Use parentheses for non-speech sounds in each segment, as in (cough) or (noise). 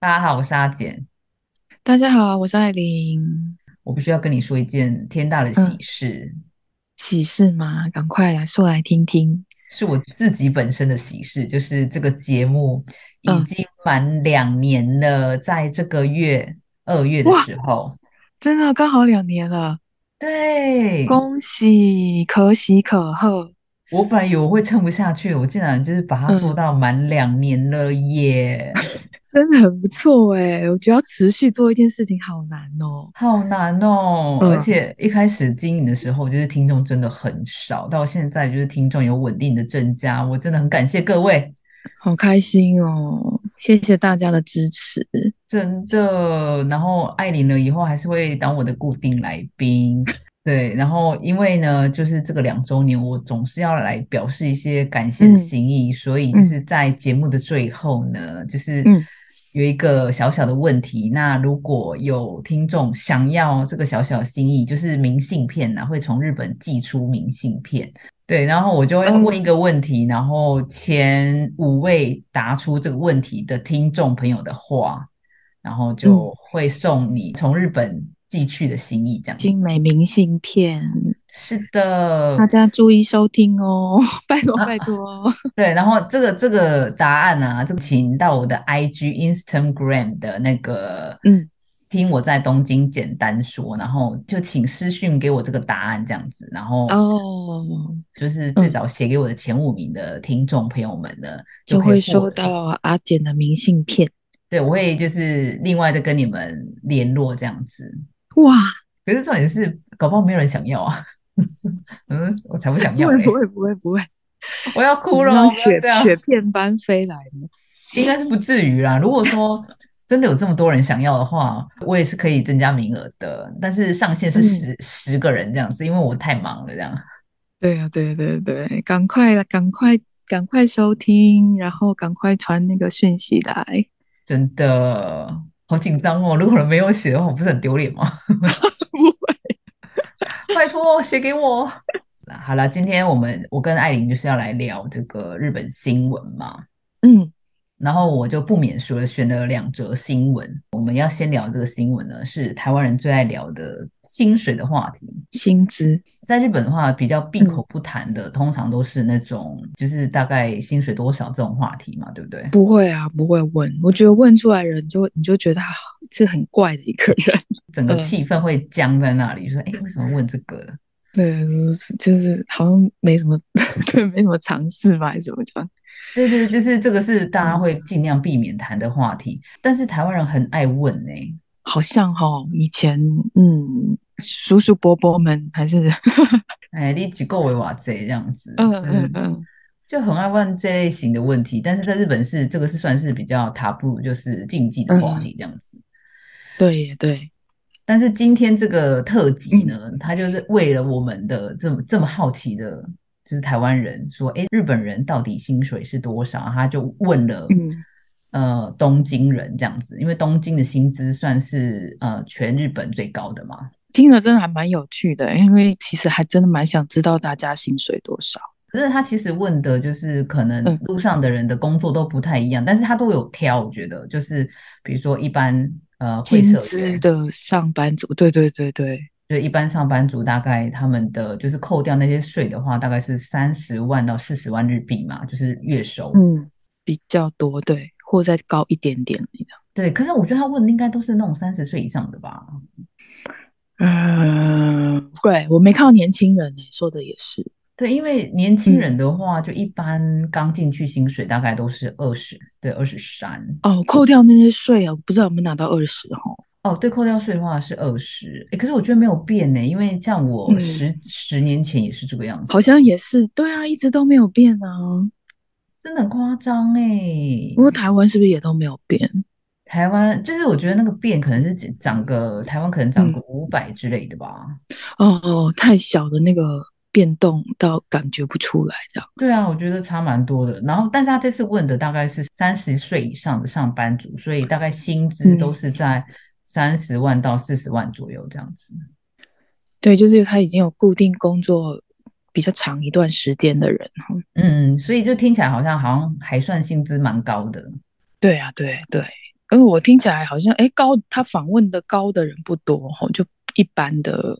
大家好，我是阿简。大家好，我是艾琳。我必须要跟你说一件天大的喜嗯，事，喜事吗？赶快来说来听听。是我自己本身的喜事，就是这个节目已嗯，经满两年了，在这个月二月的哇，时候，真的刚好两年了，对，恭喜，可喜可贺。我本来以为我会撑不下去，我竟然就是把它做嗯，到满两年了耶，真的很不错哎，我觉得要持续做一件事情好难哦。好难哦！而嗯，且一开始经营的时候，就是听众真的很少，到现在就是听众有稳定的增加，我真的很感谢各位。好开心哦，谢谢大家的支持。真的，然后艾琳呢，以后还是会当我的固定来宾。对，然后因为呢，就是这个两周年，我总是要来表示一些感谢的嗯心意，所以就嗯是在节目的最后呢，就是嗯有一个小小的问题。那如果有听众想要这个小小心意，就是明信片呢、会从日本寄出明信片。对，然后我就会问一嗯个问题，然后前五位答出这个问题的听众朋友的话，然后就嗯，会送你从日本寄去的心意，这样。精美明信片，是的，大家注意收听哦，(laughs) 拜托拜啊，托哦。(laughs) 对，然后这个这个答案呢、这个请到我的 IG Instagram 的那个，嗯。听我在东京简单说，然后就请私讯给我这个答案这样子，然后哦，就是最嗯，早写给我的前五名的听众朋友们呢，就就会收，到阿简的明信片。对，我会就是另外再跟你们联络这样子。哇，可是重点是，搞不好没有人想要啊。(laughs) 嗯，我才不想不会不！会不会不会，我要哭了雪，雪片般飞来的？应该是不至于啦。如果说真的有这么多人想要的话，我也是可以增加名额的，但是上限是嗯，十十个人这样子，因为我太忙了这样。对啊对对对，赶快来赶快赶快收听，然后赶快传那个讯息来。真的好紧张哦！如果人没有写的话，我不是很丢脸吗？(laughs) (laughs) 不会，拜托写给我。好了，今天我们我跟艾琳就是要来聊这个日本新闻嘛。嗯，然后我就不免说了选了两则新闻。我们要先聊这个新闻呢，是台湾人最爱聊的薪水的话题。薪资，在日本的话，比较闭嗯，口不谈的，通常都是那种就是大概薪水多少这种话题嘛，对不对？不会啊，不会问。我觉得问出来人就你就觉得他是很怪的一个人。(laughs) 整个嗯，气氛会僵在那里，说：“哎，为什么问这个？”对，就是就是好像没什么，(laughs) 对，没什么尝试吧，还是怎么讲？对对，就是这个是大家嗯。会尽量避免谈的话题，但是台湾人很爱问呢、好像哈，以前嗯，叔叔伯伯们还是哎，你几个为哇这这样子，嗯嗯嗯，嗯就很爱问这类型的问题，但是在日本是这个是算是比较 taboo，就是禁忌的话嗯，题这样子。对耶对，但是今天这个特辑嗯呢，它就是为了我们的这么这么好奇的，就是台湾人说，哎，日本人到底薪水是多少？他就问了，嗯呃，东京人这样子，因为东京的薪资算是呃全日本最高的嘛。听着真的还蛮有趣的，因为其实还真的蛮想知道大家薪水多少。可是他其实问的就是可能嗯，路上的人的工作都不太一样，但是他都有挑，我觉得就是比如说一般呃会薪社员，资的上班族，对对对对，就一般上班族大概他们的就是扣掉那些税的话，大概是三十万到四十万日币嘛，就是月收。嗯，比较多，对，或再高一点点。对，可是我觉得他问的应该都是那种三十岁以上的吧？嗯，对，我没看到年轻人呢，说的也是。对，因为年轻嗯，人的话，就一般刚进去薪水大概都是二十，对，二十三。哦，扣掉那些税啊，不知道有没有拿到二十哦。哦，对，扣掉税的话是二十，诶可是我觉得没有变呢，因为像我嗯，十十年前也是这个样子好，像也是，对啊，一直都没有变啊。真的很夸张哎。不过台湾是不是也都没有变？台湾就是我觉得那个变可能是只涨个台湾可能涨个嗯，五百之类的吧。哦哦，太小的那个变动到感觉不出来，这样。对啊，我觉得差蛮多的。然后，但是他这次问的大概是三十岁以上的上班族，所以大概薪资都嗯，是在三十万到四十万左右这样子。对，就是他已经有固定工作比较长一段时间的人哈。嗯，所以就听起来好像好像还算薪资蛮高的。对啊，对对，因为，我听起来好像，哎，高他访问的高的人不多哈，就一般的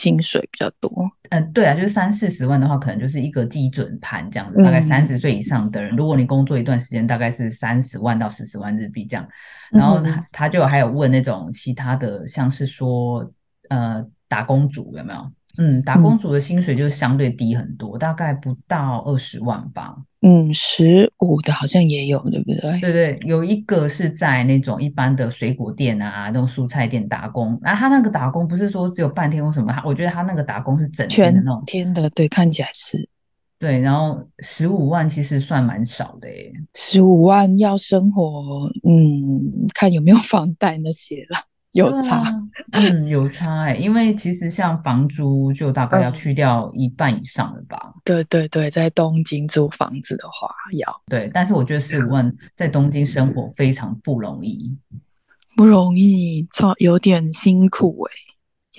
薪水比较多。嗯，对啊，就是三四十万的话，可能就是一个基准盘这样子。大概三十岁以上的人，如果你工作一段时间，大概是三十万到四十万日币这样。然后他他就还有问那种其他的，像是说呃打工族有没有？嗯，打工族的薪水就相对低很多，大概不到二十万吧。嗯，十五的好像也有，对不对？对对，有一个是在那种一般的水果店啊，那种蔬菜店打工。那他那个打工不是说只有半天或什么，他我觉得他那个打工是整天的那种天的，对，看起来是。对，然后十五万其实算蛮少的诶，十五万要生活，嗯，看有没有房贷那些了。有差，嗯，有差哎，因为其实像房租就大概要去掉一半以上了吧？对对对，在东京租房子的话要对，但是我觉得四五万在东京生活非常不容易，不容易，超有点辛苦哎，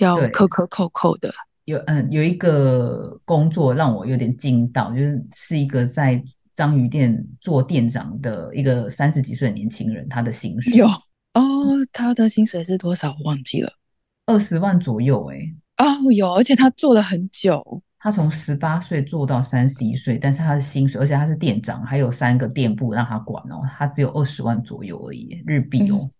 要克克扣扣的。有嗯，有一个工作让我有点惊到，就是是一个在章鱼店做店长的一个三十几岁的年轻人，他的薪水有。哦，他的薪水是多少？我忘记了，二十万左右。哎，哦，有，而且他做了很久，他从十八岁做到三十一岁，但是他的薪水，而且他是店长，还有三个店铺让他管哦，他只有二十万左右而已，日币哦，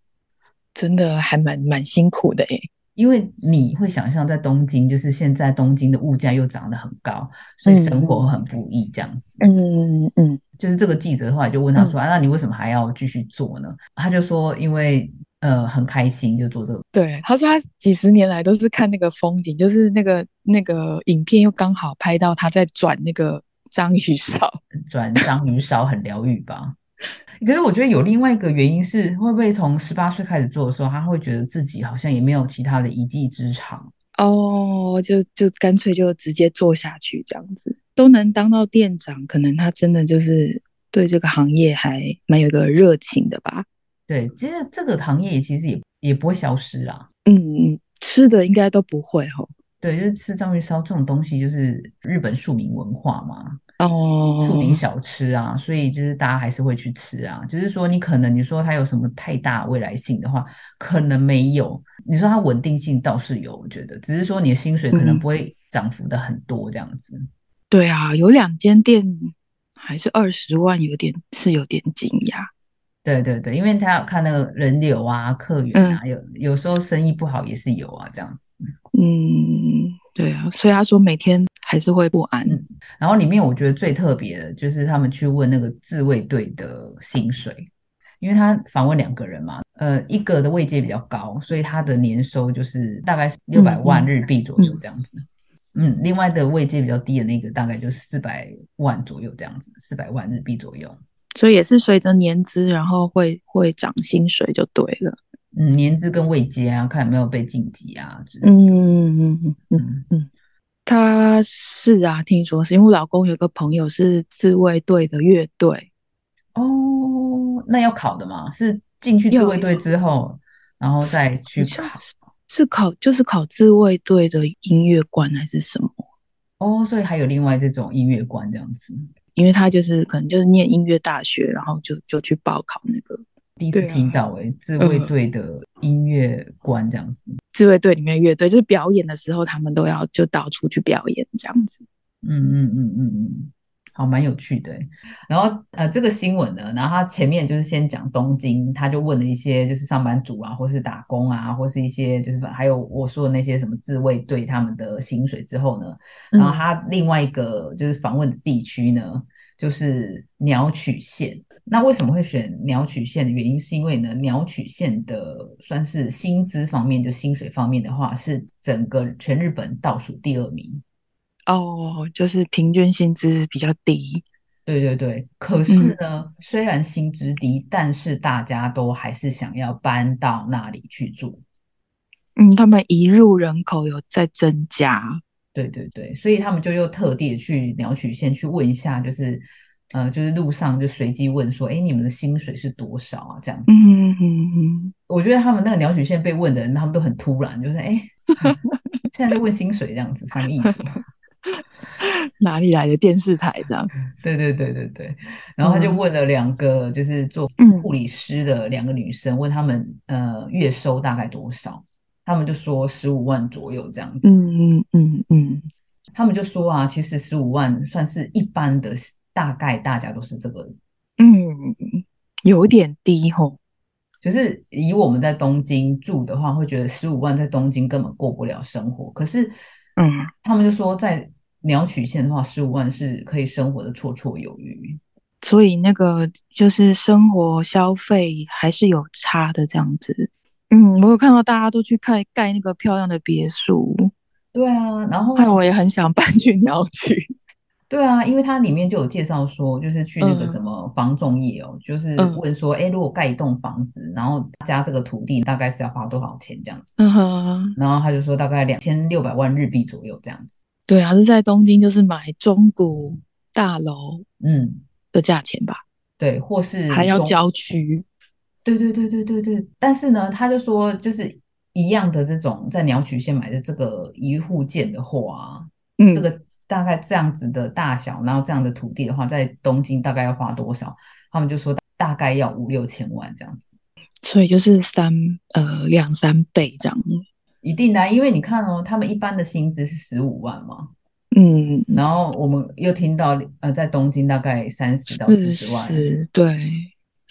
真的还蛮蛮辛苦的哎。因为你会想象在东京，就是现在东京的物价又涨得很高，所以生活很不易这样子。嗯嗯，就是这个记者的话就问他说：“啊，那你为什么还要继续做呢？”他就说：“因为呃很开心，就做这个。”对，他说他几十年来都是看那个风景，就是那个那个影片又刚好拍到他在转那个章鱼烧，(laughs) 转章鱼烧很疗愈吧。(laughs) 可是我觉得有另外一个原因是，会不会从十八岁开始做的时候，他会觉得自己好像也没有其他的一技之长哦，就就干脆就直接做下去这样子，都能当到店长，可能他真的就是对这个行业还蛮有个热情的吧？对，其实这个行业其实也也不会消失啊。嗯嗯，吃的应该都不会哈。对，就是吃章鱼烧这种东西，就是日本庶民文化嘛。哦，庶民小吃啊，所以就是大家还是会去吃啊。就是说，你可能你说它有什么太大未来性的话，可能没有。你说它稳定性倒是有，我觉得，只是说你的薪水可能不会涨幅的很多这样子。对啊，有两间店还是二十万，有点是有点惊讶。对对对，因为他要看那个人流啊、客源啊，有有时候生意不好也是有啊，这样。嗯，对啊，所以他说每天。还是会不安。然后里面我觉得最特别的就是他们去问那个自卫队的薪水，因为他访问两个人嘛，呃，一个的位阶比较高，所以他的年收就是大概六百万日币左右这样子。嗯，另外的位阶比较低的那个大概就是四百万左右这样子，四百万日币左右。所以也是随着年资，然后会会涨薪水就对了。嗯，年资跟位阶啊，看有没有被晋级啊。嗯嗯嗯嗯嗯。他是啊，听说是因为我老公有个朋友是自卫队的乐队哦，那要考的吗？是进去自卫队之后，然后再去考？是考就是考自卫队的音乐官还是什么？哦，所以还有另外这种音乐官这样子，因为他就是可能就是念音乐大学，然后就就去报考那个。第一次听到哎，自卫队的音乐官这样子，自卫队里面乐队就是表演的时候，他们都要就到处去表演这样子。嗯嗯嗯嗯嗯，好，蛮有趣的。然后呃，这个新闻呢，然后他前面就是先讲东京，他就问了一些就是上班族啊，或是打工啊，或是一些就是还有我说的那些什么自卫队他们的薪水之后呢，然后他另外一个就是访问的地区呢。就是鸟取县，那为什么会选鸟取县的原因，是因为呢，鸟取县的算是薪资方面，就薪水方面的话，是整个全日本倒数第二名。哦，就是平均薪资比较低。对对对，可是呢，虽然薪资低，但是大家都还是想要搬到那里去住。嗯，他们移入人口有在增加。对对对，所以他们就又特地去鸟取县去问一下，就是呃，就是路上就随机问说，哎，你们的薪水是多少啊？这样子。嗯嗯嗯。我觉得他们那个鸟取县被问的人，他们都很突然，就是哎，现在在问薪水这样子，什么意思？(laughs) 哪里来的电视台这样？(laughs) 对对对对对，然后他就嗯问了两个就是做嗯护理师的两个女生，问他们呃月收大概多少，他们就说十五万左右这样子。嗯嗯嗯嗯，他们就说啊，其实十五万算是一般的，大概大家都是这个，嗯，有点低吼。就是以我们在东京住的话，会觉得十五万在东京根本过不了生活。可是，嗯，他们就说在鸟取县的话，十五万是可以生活的绰绰有余。所以那个就是生活消费还是有差的这样子。嗯，我有看到大家都去看盖那个漂亮的别墅，对啊，然后害我也很想搬去鸟取。(laughs) 对啊，因为它里面就有介绍说，就是去那个嗯什么房仲业哦，就是嗯问说，哎，如果盖一栋房子，然后加这个土地，大概是要花多少钱这样子？嗯哼，然后他就说大概两千六百万日币左右这样子。对啊，是在东京就是买中古大楼嗯，的价钱吧，对，或是还要郊区。对对对对对对，但是呢，他就说就是一样的这种在鸟取县买的这个一户建的话，嗯这个大概这样子的大小，然后这样的土地的话，在东京大概要花多少？他们就说大概要五六千万这样子。所以就是三呃两三倍这样。一定的啊，因为你看哦，他们一般的薪资是十五万嘛，嗯，然后我们又听到呃，在东京大概三十到四十万，是，对。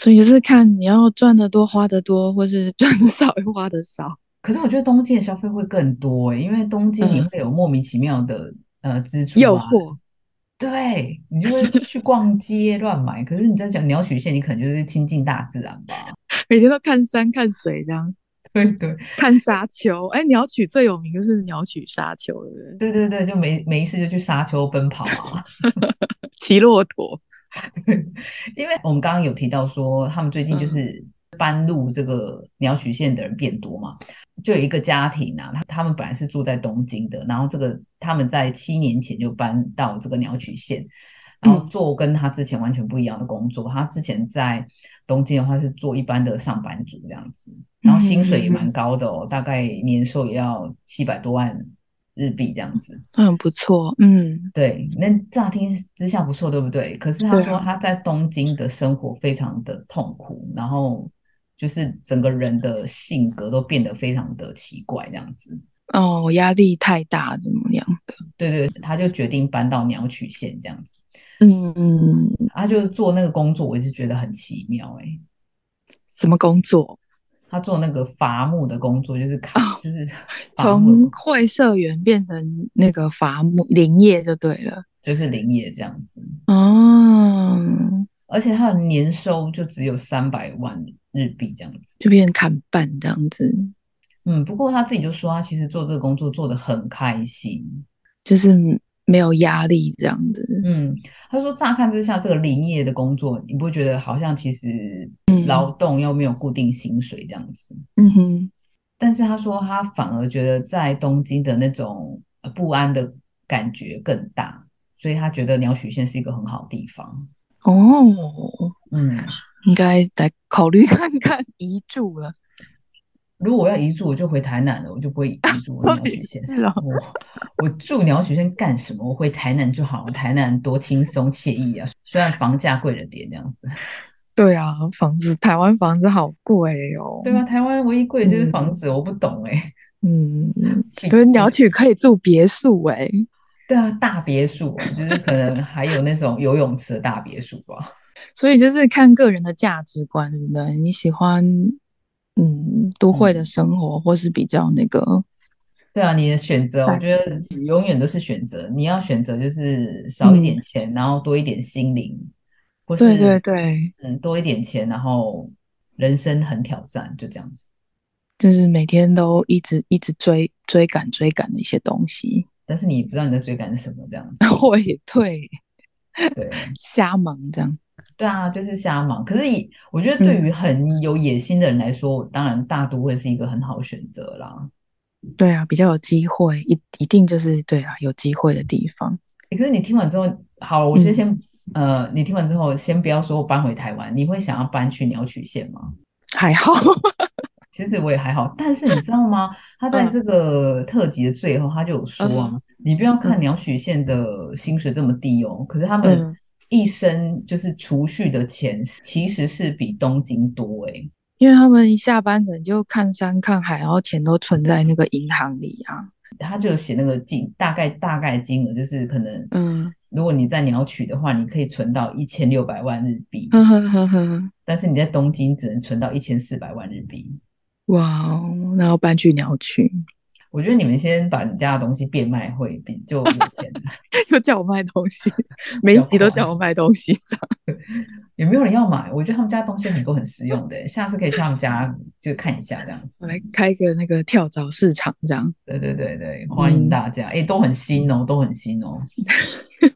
所以就是看你要赚的多花的多，或是赚的少又花的少。可是我觉得冬季的消费会更多诶，因为冬季你嗯会有莫名其妙的呃支出啊，诱惑，对你就会去逛街乱买。可是你在讲鸟取县，你可能就是亲近大自然吧？(laughs) 每天都看山看水这样，对对看沙丘。哎，鸟取最有名就是鸟取沙丘，对不对？对对对，就没没事就去沙丘奔跑啊。(laughs) 骑骆驼。对，(laughs) 因为我们刚刚有提到说，他们最近就是搬入这个鸟取县的人变多嘛，就有一个家庭啊，他他们本来是住在东京的，然后这个他们在七年前就搬到这个鸟取县，然后做跟他之前完全不一样的工作。他之前在东京的话是做一般的上班族这样子，然后薪水也蛮高的哦，大概年收也要七百多万日币这样子。嗯不错，嗯对，那乍听之下不错，对不对？可是他说他在东京的生活非常的痛苦，然后就是整个人的性格都变得非常的奇怪，这样子。哦，压力太大，怎么样的？对对，他就决定搬到鸟取县这样子。嗯嗯，他就做那个工作，我一直觉得很奇妙哎、什么工作？他做那个伐木的工作，就是砍，哦就是 (laughs) 从会社员变成那个伐木林业就对了。就是林业这样子。哦，而且他的年收就只有三百万日币这样子。就变成砍半这样子，嗯，不过他自己就说，他其实做这个工作做得很开心。就是没有压力这样子。嗯，他说乍看之下，这个林业的工作，你不会觉得好像其实嗯劳动又没有固定薪水这样子？嗯哼，但是他说他反而觉得在东京的那种呃不安的感觉更大，所以他觉得鸟取县是一个很好的地方。哦，嗯，应该再考虑看看移住了。如果我要移住，我就回台南了，我就不会移住 (laughs) 鸟取县。我我住鸟取县干什么？我回台南就好了，台南多轻松惬意啊！虽然房价贵了点，这样子。对啊，房子台湾房子好贵哦。对啊，台湾唯一贵的就是房子，我不懂哎、嗯，对，鸟取可以住别墅哎。对啊，大别墅哦，就是可能还有那种游泳池的大别墅吧。(laughs) 所以就是看个人的价值观，对不对？你喜欢嗯都会的生活，或是比较那个对啊，你的选择，我觉得永远都是选择。你要选择就是少一点钱，然后多一点心灵，或是对对对，嗯多一点钱，然后人生很挑战，就这样子。就是每天都一直一直追追赶追赶的一些东西。但是你不知道你在追赶什么，这样子。(laughs) 会对对瞎忙这样。对啊，就是瞎忙。可是以我觉得对于很有野心的人来说，当然大都会是一个很好的选择啦。对啊，比较有机会，一一定就是对啊，有机会的地方。欸可是你听完之后，好，我先先、呃，你听完之后，先不要说我搬回台湾，你会想要搬去鸟取县吗？还好，(laughs) 其实我也还好，但是你知道吗？他在这个特辑的最后，他就有说啊，你不要看鸟取县的薪水这么低哦，可是他们嗯一生就是储蓄的钱其实是比东京多诶、因为他们一下班可能就看山看海，然后钱都存在那个银行里啊。他就有写那个金大概大概金额，就是可能，嗯，如果你在鸟取的话，你可以存到一千六百万日币，呵呵呵呵，但是你在东京只能存到一千四百万日币。哇哦，然后搬去鸟取，我觉得你们先把你家的东西变卖会比就有钱。(laughs) 又叫我卖东西，(laughs) 每一集都叫我卖东西，这样。(laughs) 有没有人要买？我觉得他们家东西很多很实用的，下次可以去他们家就看一下这样子我。来开个那个跳蚤市场，这样。对对对对，欢迎大家，哎、都很新哦，都很新哦。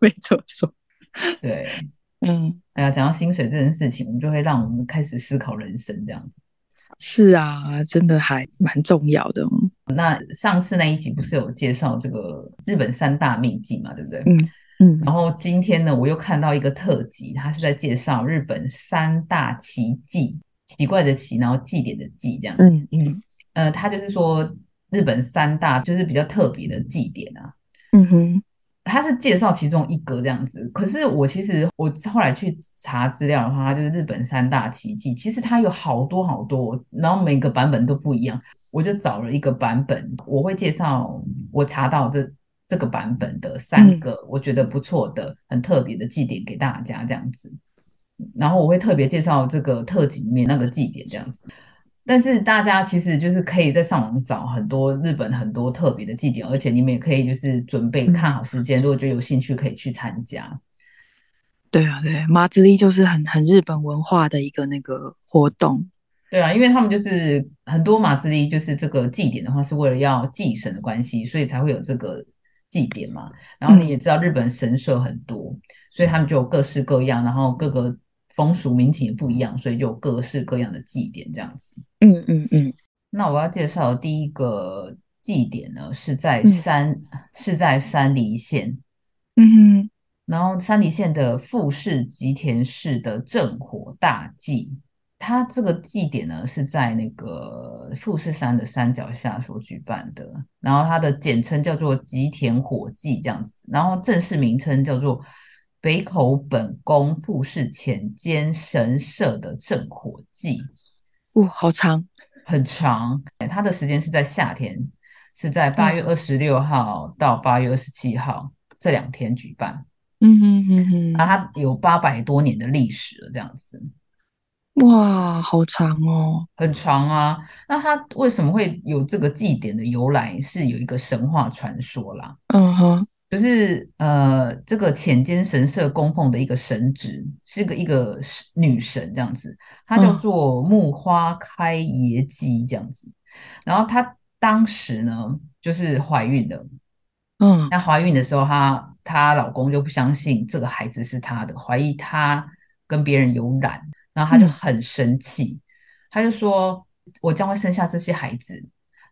没错说，对，嗯，哎呀，讲到薪水这件事情，我们就会让我们开始思考人生这样子。是啊，真的还蛮重要的。那上次那一集不是有介绍这个日本三大秘境嘛，对不对？嗯嗯然后今天呢，我又看到一个特辑，它是在介绍日本三大奇迹，奇怪的奇，然后祭典的祭这样子。嗯嗯呃，它就是说日本三大就是比较特别的祭典啊，嗯哼，它是介绍其中一个这样子。可是我其实我后来去查资料的话，它就是日本三大奇迹，其实它有好多好多，然后每个版本都不一样。我就找了一个版本，我会介绍我查到这这个版本的三个我觉得不错的、很特别的祭典给大家这样子。然后我会特别介绍这个特辑里面那个祭典这样子。但是大家其实就是可以在上网找很多日本很多特别的祭典，而且你们也可以就是准备看好时间，如果觉得有兴趣可以去参加。对啊对，马自力就是很很日本文化的一个那个活动。对啊，因为他们就是很多马自力，就是这个祭典的话，是为了要祭神的关系，所以才会有这个祭典嘛。然后你也知道，日本神社很多，所以他们就有各式各样，然后各个风俗民情也不一样，所以就有各式各样的祭典这样子。嗯嗯嗯那我要介绍的第一个祭典呢，是在嗯山、是在山梨县，嗯哼然后山梨县的富士吉田市的正火大祭。它这个祭典呢是在那个富士山的山脚下所举办的，然后它的简称叫做吉田火祭这样子，然后正式名称叫做北口本宫富士前间神社的正火祭。哇，好长。很长，它的时间是在夏天，是在八月二十六号到八月二十七号这两天举办。嗯哼哼哼，那它有八百多年的历史了，这样子哇，好长哦。很长啊。那它为什么会有这个祭典的由来？是有一个神话传说啦，嗯哼，就是呃，这个浅间神社供奉的一个神职是个一个女神这样子，她叫嗯。做木花开野姬这样子。然后她当时呢就是怀孕了，嗯。那怀孕的时候，她她老公就不相信这个孩子是她的，怀疑她跟别人有染，然后她就嗯。很生气，她就说：“我将会生下这些孩子，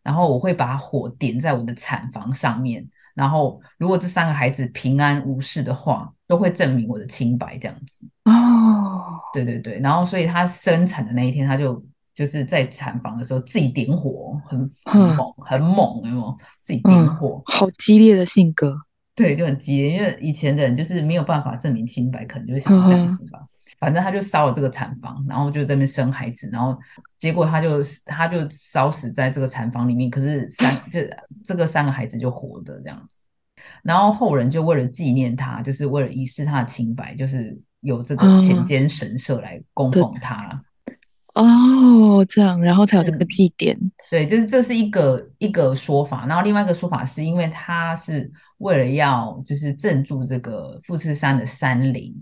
然后我会把火点在我的产房上面，然后如果这三个孩子平安无事的话，都会证明我的清白。”这样子，哦，对对对，然后所以他生产的那一天，他就。就是在产房的时候自己点火，很很猛，很猛，有没有？自己点嗯火，好激烈的性格。对，就很激烈，因为以前的人就是没有办法证明清白，可能就想这样子吧。反正他就烧了这个产房，然后就在那边生孩子，然后结果他就他就烧死在这个产房里面，可是三 (coughs) 就这个三个孩子就活的这样子。然后后人就为了纪念他，就是为了仪式他的清白，就是有这个哦浅间神社来供奉他。哦，这样，然后才有这个嗯祭典。对，就是这是一个一个说法，然后另外一个说法是因为他是为了要就是镇住这个富士山的山林，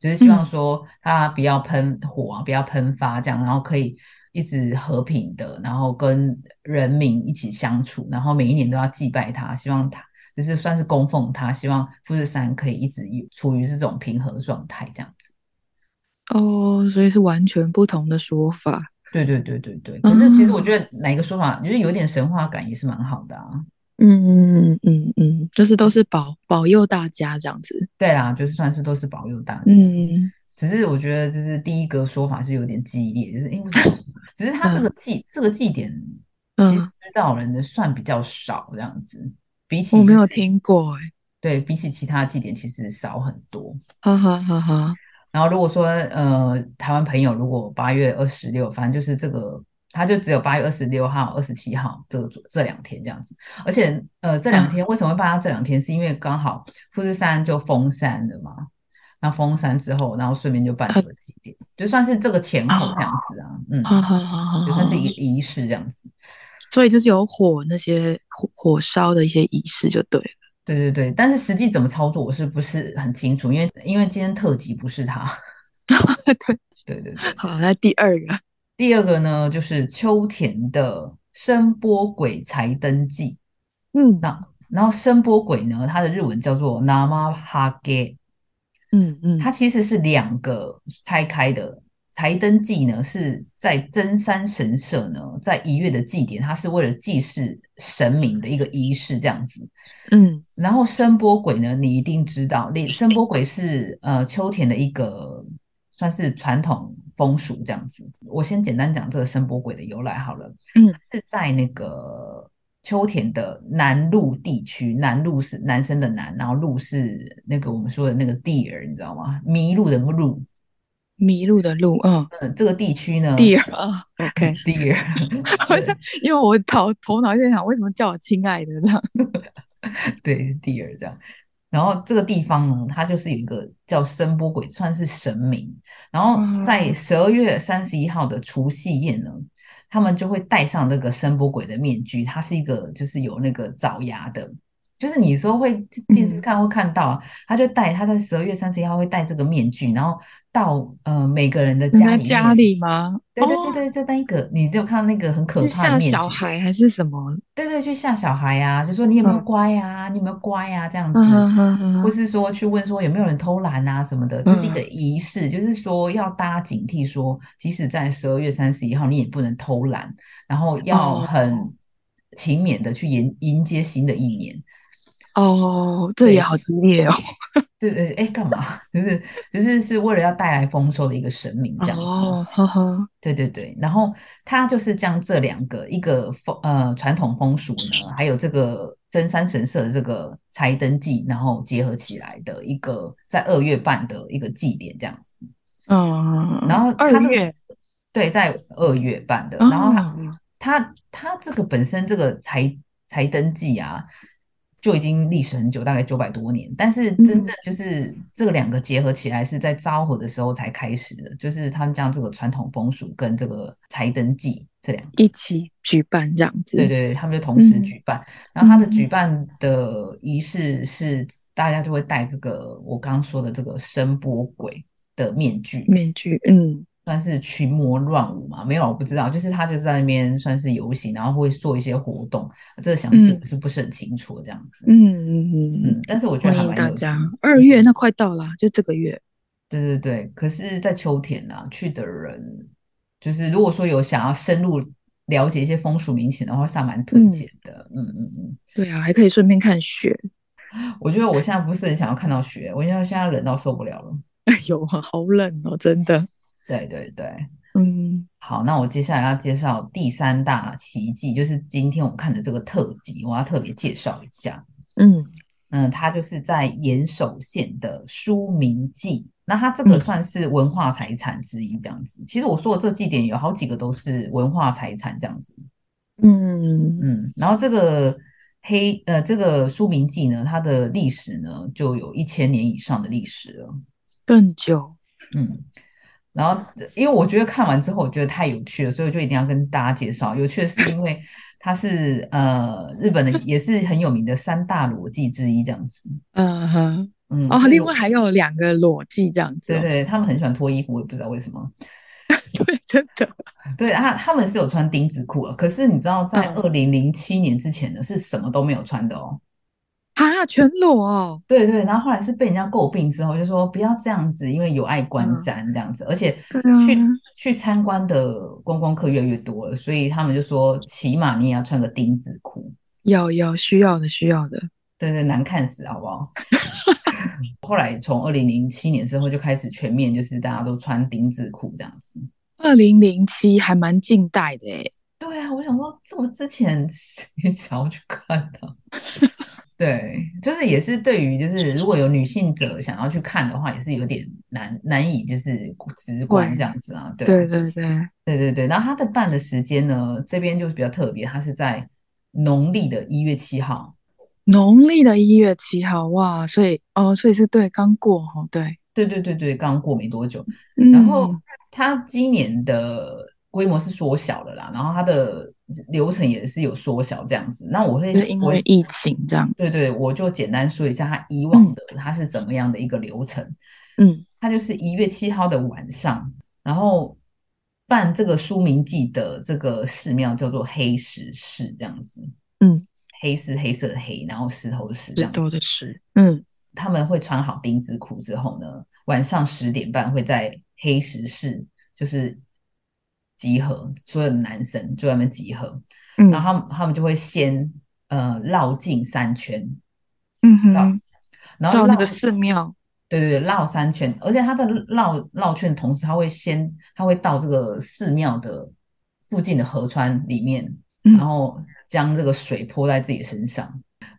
就是希望嗯说它不要喷火啊，不要喷发这样，然后可以一直和平的，然后跟人民一起相处，然后每一年都要祭拜它，希望它就是算是供奉它，希望富士山可以一直有处于这种平和状态这样子。哦，所以是完全不同的说法。对对对对对，可是其实我哦觉得哪一个说法，就是有点神话感，也是蛮好的啊。嗯嗯嗯嗯嗯，就是都是保保佑大家这样子。对啦，就是算是都是保佑大家。嗯只是我觉得就是第一个说法是有点激烈，就是因为？(laughs) 只是他这个祭、这个祭典，其实嗯，知道人的算比较少这样子，比起我没有听过哎。对比起其他的祭典其实少很多。哈哈哈哈。然后如果说呃台湾朋友如果八月二十六，反正就是这个，他就只有八月二十六号、二十七号这个这两天这样子。而且呃这两天为什么会放到这两天？是因为刚好富士山就封山了嘛。那封山之后，然后顺便就办这个祭典，就算是这个前后这样子啊，嗯，好好好好，就算是一个仪式这样子。所以就是有火那些火火烧的一些仪式就对了。对对对，但是实际怎么操作我是不是很清楚？因为因为今天特辑不是他。(laughs) 对 (laughs) 对对对。好，那第二个，第二个呢，就是秋田的声波鬼才登祭。嗯，那然后声波鬼呢，它的日文叫做 Namahage。嗯嗯，它其实是两个拆开的。柴灯祭呢，是在真山神社呢，在一月的祭典，它是为了祭祀神明的一个仪式，这样子。嗯，然后声波鬼呢，你一定知道，声波鬼是呃秋田的一个算是传统风俗这样子。我先简单讲这个声波鬼的由来好了。嗯，是在那个。秋田的南路地区，南路是男生的南，然后路是那个我们说的那个 deer，你知道吗？迷路的路，迷路的路，嗯嗯，这个地区呢，deer 啊，OK，deer，好像因为我头头脑在想，为什么叫我亲爱的这样？(laughs) 对，deer 这样。然后这个地方呢，它就是有一个叫声波鬼，算是神明。然后在十二月三十一号的除夕夜呢。他们就会戴上这个声波鬼的面具，它是一个就是有那个爪牙的，就是你说会电视看会看到，他就戴他在十二月三十一号会戴这个面具，然后到呃每个人的家里家里吗？对对对对，就那一个，你有看到那个很可怕的面具？吓小孩还是什么？对对，去吓小孩呀，就说你有没有乖呀？你有没有乖呀？这样子，或是说去问说有没有人偷懒啊什么的，这是一个仪式，就是说要大家警惕，说即使在十二月三十一号，你也不能偷懒，然后要很勤勉的去迎迎接新的一年。哦，这也好激烈哦。(laughs) 对对，哎，干嘛？(laughs) 就是就是是为了要带来丰收的一个神明这样子。哦，呵呵。对对对，然后他就是将这两个一个风呃传统风俗呢，还有这个真山神社的这个财灯祭，然后结合起来的一个在二月半的一个祭典这样子。嗯，然后二月对，在二月办的。然后他他这个本身这个柴柴灯祭啊。就已经历史很久，大概九百多年。但是真正就是这两个结合起来，是在昭和的时候才开始的。就是他们将这个传统风俗跟这个柴灯祭这两一起举办这样子。对对对，他们就同时举办。然后他的举办的仪式是大家就会戴这个我刚刚说的这个声波鬼的面具。面具，嗯。算是群魔乱舞嘛？没有，我不知道。就是他就是在那边算是游行，然后会做一些活动。这个详细是不是很清楚这样子？嗯嗯嗯嗯。但是我觉得欢迎大家。二月那快到了，就这个月。对对对，可是，在秋天啊，去的人就是如果说有想要深入了解一些风俗民情的话，是蛮推荐的。嗯嗯嗯。对啊，还可以顺便看雪。(gasps) 我觉得我现在不是很想要看到雪，我因为现在冷到受不了了。(laughs) 哎呦，好冷哦，真的。对对对，嗯，好，那我接下来要介绍第三大奇迹，就是今天我们看的这个特辑，我要特别介绍一下。嗯嗯，它就是在岩手县的书明记，那它这个算是文化财产之一，这样子。其实我说的这祭点有好几个都是文化财产，这样子。嗯嗯，然后这个黑呃这个书名记呢，它的历史呢就有一千年以上的历史了，更久。嗯。然后，因为我觉得看完之后，我觉得太有趣了，所以我就一定要跟大家介绍。有趣的是，因为 (laughs) 它是呃日本的，也是很有名的三大裸技之一，这样子。嗯哼，嗯哦，另外还有两个裸技这样子。对对，他们很喜欢脱衣服，我也不知道为什么。(laughs) 对，真的。对啊，他们是有穿丁字裤了，可是你知道，在二零零七年之前呢，是什么都没有穿的哦。啊，全裸哦！对对，然后后来是被人家诟病之后，就说不要这样子，因为有碍观瞻这样子，而且去去参观的观光客越来越多了，所以他们就说起码你也要穿个丁字裤，要要需要的需要的，对对，难看死好不好？(laughs) 后来从二零零七年之后就开始全面，就是大家都穿丁字裤这样子。二零零七还蛮近代的哎。对啊，我想说这么之前 (laughs) 谁想要去看的？对，就是也是对于就是如果有女性者想要去看的话，也是有点难难以就是直观这样子啊，对啊对对对，对对对，然后它的办的时间呢，这边就是比较特别，它是在农历的一月七号。农历的一月七号，哇，所以哦，所以是对，刚过哈，对，对对对对，刚过没多久。嗯，然后它今年的规模是缩小了啦，然后它的流程也是有缩小这样子。那我会因我为疫情这样，对对，我就简单说一下他以往的他是怎么样的一个流程。嗯他就是一月七号的晚上，然后办这个书名记的这个寺庙叫做黑石寺这样子。嗯，黑是黑色的黑，然后石头的石这石样子。头的石，嗯他们会穿好丁字裤之后呢，晚上十点半会在黑石寺就是集合，所有的男生就在那边集合，嗯，然后他们他们就会先呃绕进三圈，嗯哼，然后绕那个寺庙，对对对，绕三圈，而且他在绕绕圈的同时，他会先他会到这个寺庙的附近的河川里面，嗯。然后将这个水泼在自己身上，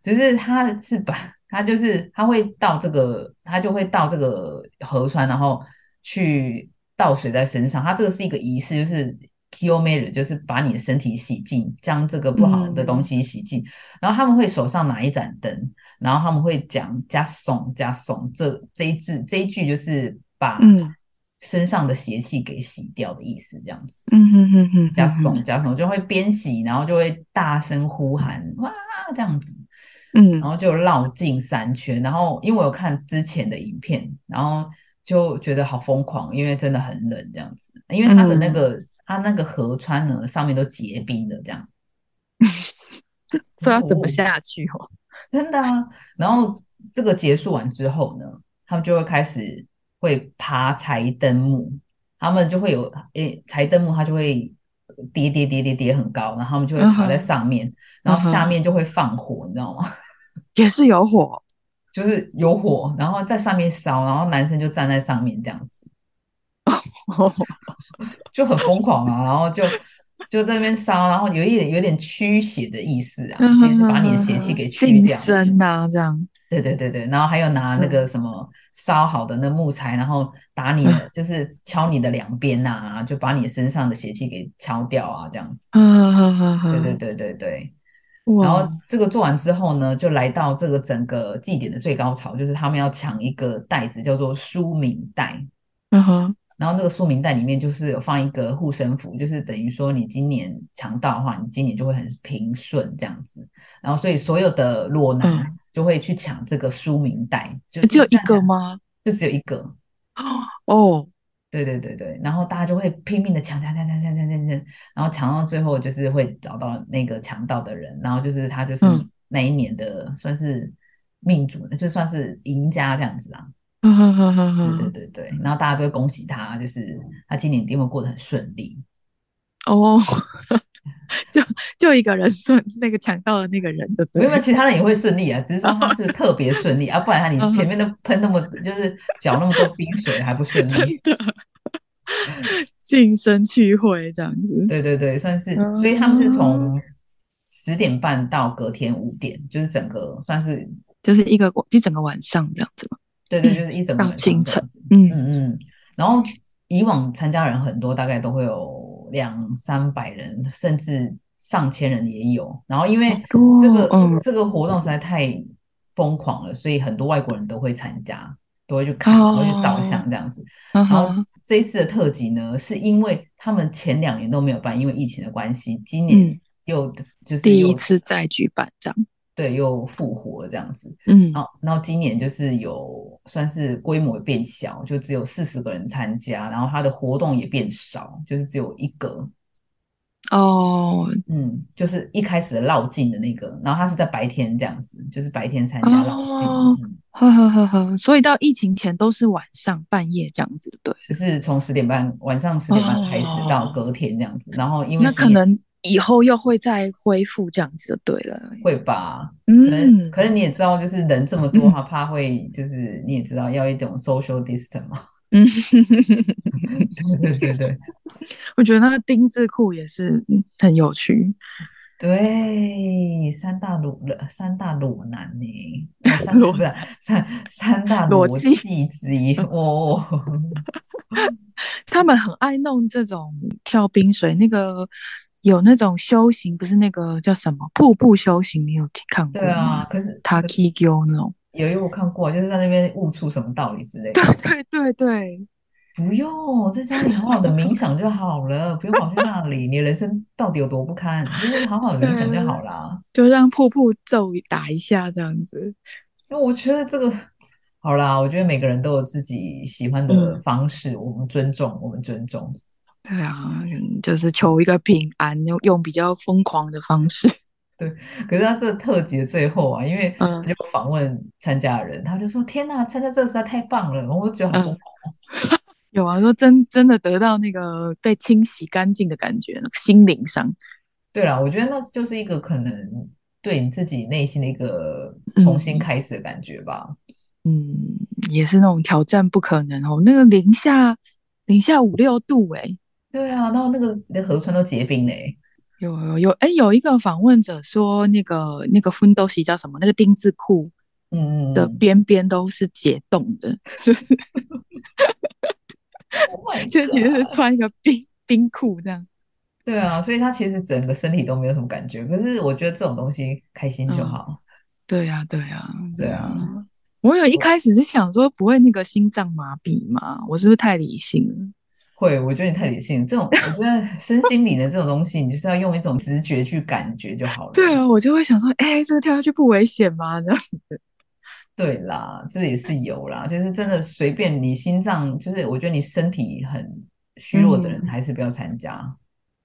就是他是把他就是他会到这个他就会到这个河川，然后去倒水在身上，它这个是一个仪式，就是 k i o m e r 就是把你的身体洗净，将这个不好的东西洗净，然后他们会手上拿一盏灯。然后他们会讲加怂加怂这这一字这一句就是把嗯身上的邪气给洗掉的意思，这样子。嗯哼哼哼，加哼怂加怂就会边洗，然后就会大声呼喊哇这样子，嗯然后就绕进三圈。然后因为我有看之前的影片，然后就觉得好疯狂，因为真的很冷这样子。因为它的那个、它那个河川呢上面都结冰了这样。(laughs) 这要怎么哦下去哦？(laughs) 真的啊。然后这个结束完之后呢，他们就会开始会爬柴灯木，他们就会有诶柴灯木，它就会叠叠叠叠叠很高，然后他们就会爬在上面，然后下面就会放火，你知道吗？(laughs) 也是有火，就是有火，然后在上面烧，然后男生就站在上面这样子，(laughs) 就很疯狂啊，然后就。就在那边烧，然后有一点有点驱邪的意思啊，就是把你的邪气给驱净掉。身呐，这样，对对对对，然后还有拿那个什么烧好的那木材，然后打你的，就是敲你的两边呐、就把你身上的邪气给敲掉啊，这样子。啊哈哈哈，对对对对对。然后哇，这个做完之后呢，就来到这个整个祭典的最高潮，就是他们要抢一个袋子，叫做书名袋。嗯哼，然后那个书名袋里面就是有放一个护身符，就是等于说你今年抢到的话，你今年就会很平顺这样子。然后所以所有的裸男嗯就会去抢这个书名袋，就只有一个？吗？就只有一个。哦，对对对对，然后大家就会拼命的抢抢抢抢抢抢抢抢，然后抢到最后就是会找到那个抢到的人，然后就是他就是嗯那一年的算是命主，就算是赢家这样子啊。(laughs) 对对对，然后大家都会恭喜他，就是他今年一定会过得很顺利。哦，就就一个人 (laughs) 顺那个抢到的那个人的，对没有，没有，其他人也会顺利啊，只是说他是特别顺利啊，不然他你嗯前面都喷那么就是搅那么多冰水还不顺真利。(laughs) 的。净身去会这样子，对对对，算是，哦。所以他们是从十点半到隔天五点，就是整个算是就是一个一整个晚上这样子嘛，对对，就是一整个到清晨。嗯嗯嗯，然后以往参加人很多，大概都会有两三百人，甚至上千人也有。然后因为这个、嗯这个活动实在太疯狂了，所以很多外国人都会参加，都会去看，都会去照相这样子。嗯然后哼，这一次的特辑呢，是因为他们前两年都没有办，因为疫情的关系，今年嗯又就是又第一次再举办这样，对又复活了这样子。嗯然后，然后今年就是有算是规模变小，就只有四十个人参加，然后它的活动也变少，就是只有一个，哦。嗯，就是一开始的绕境的那个，然后他是在白天这样子，就是白天参加绕境，哦嗯，呵呵呵呵，所以到疫情前都是晚上半夜这样子，对，就是从十点半晚上十点半开始哦。到隔天这样子，然后因为那可能以后又会再恢复这样子就对了，会吧，可能嗯，可能你也知道，就是人这么多，他怕会就是你也知道要一种 social distance 嘛，嗯，对对对对。我觉得那个丁字裤也是嗯很有趣，对，三大裸三大裸男呢，三不是三三大裸技之一哦。他们很爱弄这种跳冰水，那个有那种修行，不是那个叫什么瀑布修行，你有看过吗？对啊，可是他 K Q 那种，有有我看过，就是在那边悟出什么道理之类的。对对对对。不用在家里好好的冥想就好了，不用跑去那里。你人生到底有多不堪？就是好好的冥想就好啦，就让瀑布咒打一下这样子。因为我觉得这个好啦，我觉得每个人都有自己喜欢的方式，我们尊重，我们尊重。对啊，就是求一个平安，用用比较疯狂的方式。对，可是他这个特辑的最后啊，因为就访问参加的人，他就说：“天哪，参加这个实在太棒了！”我觉得好疯狂。(laughs) 有啊，说真真的得到那个被清洗干净的感觉，心灵上。对了，我觉得那就是一个可能对你自己内心的一个重新开始的感觉吧。嗯，也是那种挑战不可能哦，那个零下零下五六度哎。对啊，然后那个那河川都结冰嘞。有有有，哎，有一个访问者说，那个那个分都西叫什么？那个丁字裤，嗯嗯，的边边都是解冻的。就 (laughs) (laughs) 其实是穿一个冰冰裤这样，对啊，所以他其实整个身体都没有什么感觉。可是我觉得这种东西开心就好。对呀，对呀，对啊。我有一开始是想说不会那个心脏麻痹吗？我是不是太理性了？会，我觉得你太理性。这种我觉得身心灵的这种东西，你就是要用一种直觉去感觉就好了。对啊，我就会想说，哎，这个跳下去不危险吗？这样子。(laughs) 对啦，这也是有啦，就是真的随便你心脏，就是我觉得你身体很虚弱的人，还是不要参加。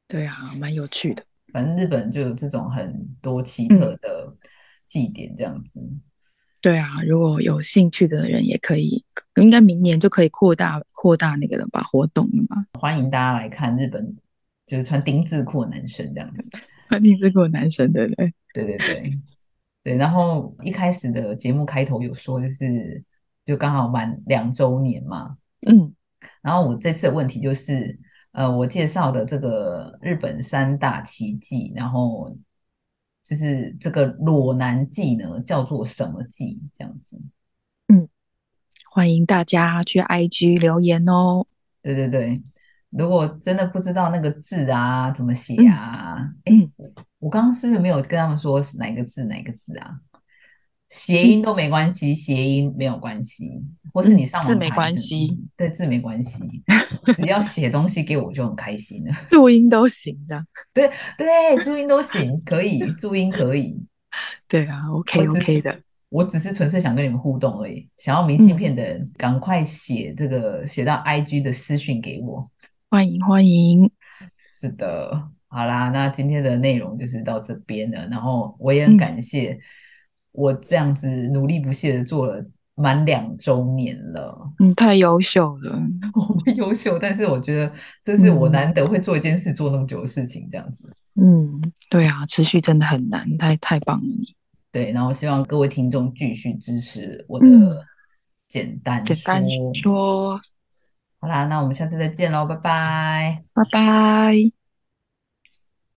对啊，蛮有趣的。反正日本就有这种很多奇特的祭典这样子。对啊，如果有兴趣的人也可以，应该明年就可以扩大扩大那个了吧活动了吧？欢迎大家来看日本，就是穿丁字裤的男生这样子。(laughs) 穿丁字裤的男生，对对对对对。对，然后一开始的节目开头有说，就是就刚好满两周年嘛，嗯，然后我这次的问题就是，呃，我介绍的这个日本三大奇迹，然后就是这个裸男记呢，叫做什么记？这样子，嗯，欢迎大家去 IG 留言哦。对对对。如果真的不知道那个字啊怎么写啊？哎，我刚刚是不是没有跟他们说是哪个字哪个字啊？谐音都没关系，谐音没有关系，或是你上字没关系，对字没关系，只要写东西给我就很开心了。注音都行的，对对，注音都行，可以注音可以。对啊，OK OK 的。我只是纯粹想跟你们互动而已，想要明信片的人赶快写这个写到 IG 的私讯给我。欢迎欢迎，是的，好啦，那今天的内容就是到这边了。然后我也很感谢我这样子努力不懈的做了满两周年了。你太优秀了，(laughs) 我不优秀，但是我觉得这是我难得会做一件事做那么久的事情，这样子。嗯，对啊，持续真的很难，太太棒了你。对，然后希望各位听众继续支持我的简单简单说。好啦，那我们下次再见喽，拜拜，拜拜。